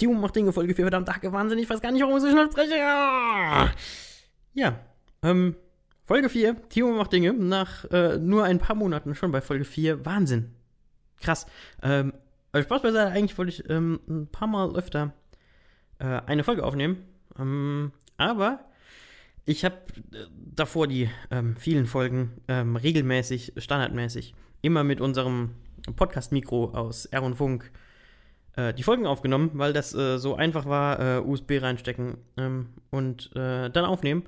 Timo macht Dinge, Folge 4, verdammt, Hacke, Wahnsinn, ich weiß gar nicht, warum ich so schnell spreche. Ja, ähm, Folge 4, Timo macht Dinge, nach äh, nur ein paar Monaten schon bei Folge 4, Wahnsinn. Krass. Ähm, also Spaß beiseite, eigentlich wollte ich ähm, ein paar Mal öfter äh, eine Folge aufnehmen, ähm, aber ich habe äh, davor die ähm, vielen Folgen ähm, regelmäßig, standardmäßig, immer mit unserem Podcast-Mikro aus R und Funk äh, die Folgen aufgenommen, weil das äh, so einfach war, äh, USB reinstecken ähm, und äh, dann aufnehmen.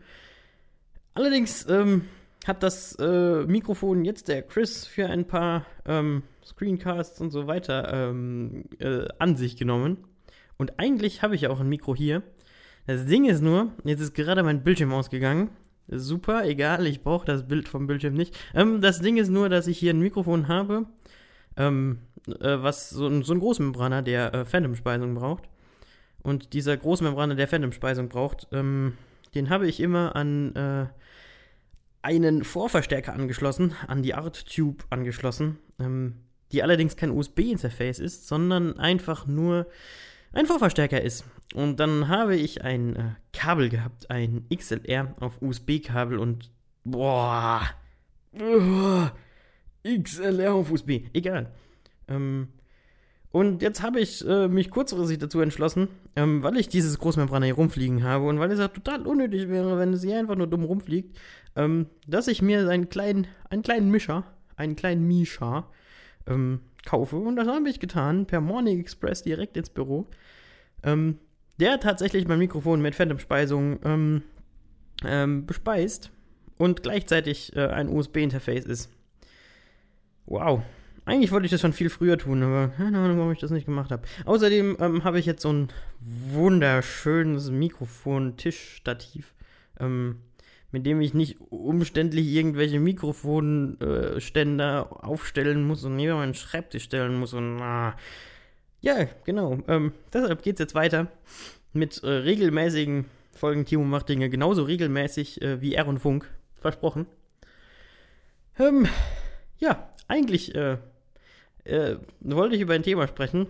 Allerdings ähm, hat das äh, Mikrofon jetzt der Chris für ein paar ähm, Screencasts und so weiter ähm, an sich genommen. Und eigentlich habe ich ja auch ein Mikro hier. Das Ding ist nur, jetzt ist gerade mein Bildschirm ausgegangen. Super, egal, ich brauche das Bild vom Bildschirm nicht. Ähm, das Ding ist nur, dass ich hier ein Mikrofon habe, ähm, äh, was so ein, so ein Großmembraner, der äh, Phantom-Speisung braucht. Und dieser Großmembraner, der Phantom-Speisung braucht, ähm, den habe ich immer an äh, einen Vorverstärker angeschlossen, an die Art Tube angeschlossen, ähm, die allerdings kein USB-Interface ist, sondern einfach nur ein Vorverstärker ist. Und dann habe ich ein äh, Kabel gehabt, ein XLR auf USB-Kabel und boah, uh, XLR auf USB, egal. Ähm, und jetzt habe ich äh, mich kurzfristig dazu entschlossen, ähm, weil ich dieses Großmembran hier rumfliegen habe und weil es ja total unnötig wäre, wenn es hier einfach nur dumm rumfliegt, ähm, dass ich mir einen kleinen, einen kleinen Mischer, einen kleinen Mischer ähm, kaufe. Und das habe ich getan, per Morning Express direkt ins Büro. Ähm, der tatsächlich mein Mikrofon mit Phantom-Speisung ähm, ähm, bespeist und gleichzeitig äh, ein USB-Interface ist. Wow. Eigentlich wollte ich das schon viel früher tun, aber keine Ahnung, warum ich das nicht gemacht habe. Außerdem ähm, habe ich jetzt so ein wunderschönes Mikrofon-Tischstativ, ähm, mit dem ich nicht umständlich irgendwelche Mikrofonständer äh, aufstellen muss und neben meinen Schreibtisch stellen muss und ah, ja, genau. Ähm, deshalb es jetzt weiter mit äh, regelmäßigen Folgen Timo macht Dinge genauso regelmäßig äh, wie R und Funk. Versprochen. Ähm, ja, eigentlich äh, äh, wollte ich über ein Thema sprechen,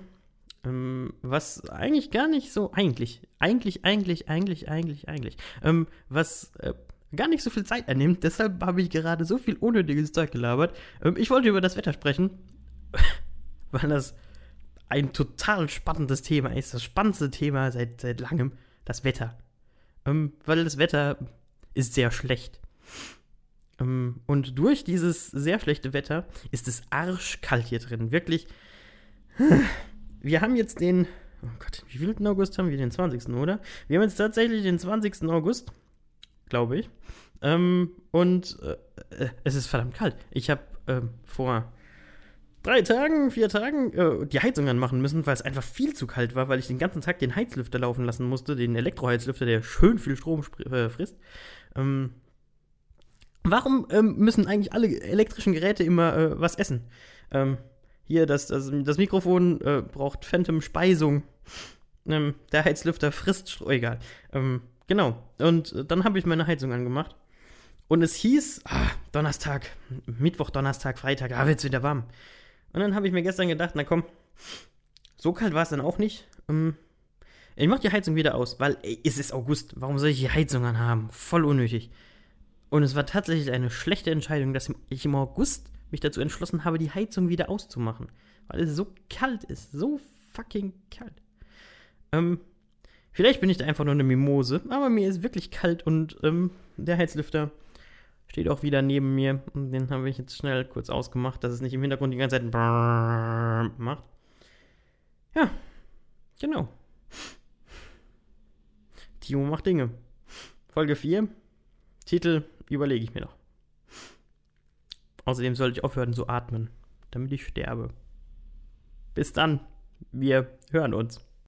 ähm, was eigentlich gar nicht so eigentlich, eigentlich, eigentlich, eigentlich, eigentlich, eigentlich, ähm, was äh, gar nicht so viel Zeit einnimmt. Deshalb habe ich gerade so viel unnötiges Zeug gelabert. Ähm, ich wollte über das Wetter sprechen, weil das ein total spannendes Thema ist. Das spannendste Thema seit, seit langem, das Wetter. Ähm, weil das Wetter ist sehr schlecht. Ähm, und durch dieses sehr schlechte Wetter ist es arschkalt hier drin. Wirklich. Wir haben jetzt den. Oh Gott, wie viel August haben wir? Den 20. oder? Wir haben jetzt tatsächlich den 20. August, glaube ich. Ähm, und äh, äh, es ist verdammt kalt. Ich habe ähm, vor drei Tagen, vier Tagen äh, die Heizung anmachen müssen, weil es einfach viel zu kalt war, weil ich den ganzen Tag den Heizlüfter laufen lassen musste, den Elektroheizlüfter, der schön viel Strom frisst. Ähm, warum ähm, müssen eigentlich alle elektrischen Geräte immer äh, was essen? Ähm, hier, das, das, das Mikrofon äh, braucht Phantom-Speisung. Ähm, der Heizlüfter frisst Strom, egal. Ähm, genau. Und äh, dann habe ich meine Heizung angemacht. Und es hieß, ah, Donnerstag, Mittwoch, Donnerstag, Freitag, ah, wird's wieder warm. Und dann habe ich mir gestern gedacht, na komm, so kalt war es dann auch nicht. Ähm, ich mache die Heizung wieder aus, weil ey, es ist August. Warum soll ich die Heizung anhaben? Voll unnötig. Und es war tatsächlich eine schlechte Entscheidung, dass ich im August mich dazu entschlossen habe, die Heizung wieder auszumachen. Weil es so kalt ist. So fucking kalt. Ähm, vielleicht bin ich da einfach nur eine Mimose, aber mir ist wirklich kalt und ähm, der Heizlüfter steht auch wieder neben mir. Und den habe ich jetzt schnell kurz ausgemacht, dass es nicht im Hintergrund die ganze Zeit macht. Ja, genau. Timo macht Dinge. Folge 4. Titel überlege ich mir noch. Außerdem sollte ich aufhören zu atmen, damit ich sterbe. Bis dann. Wir hören uns.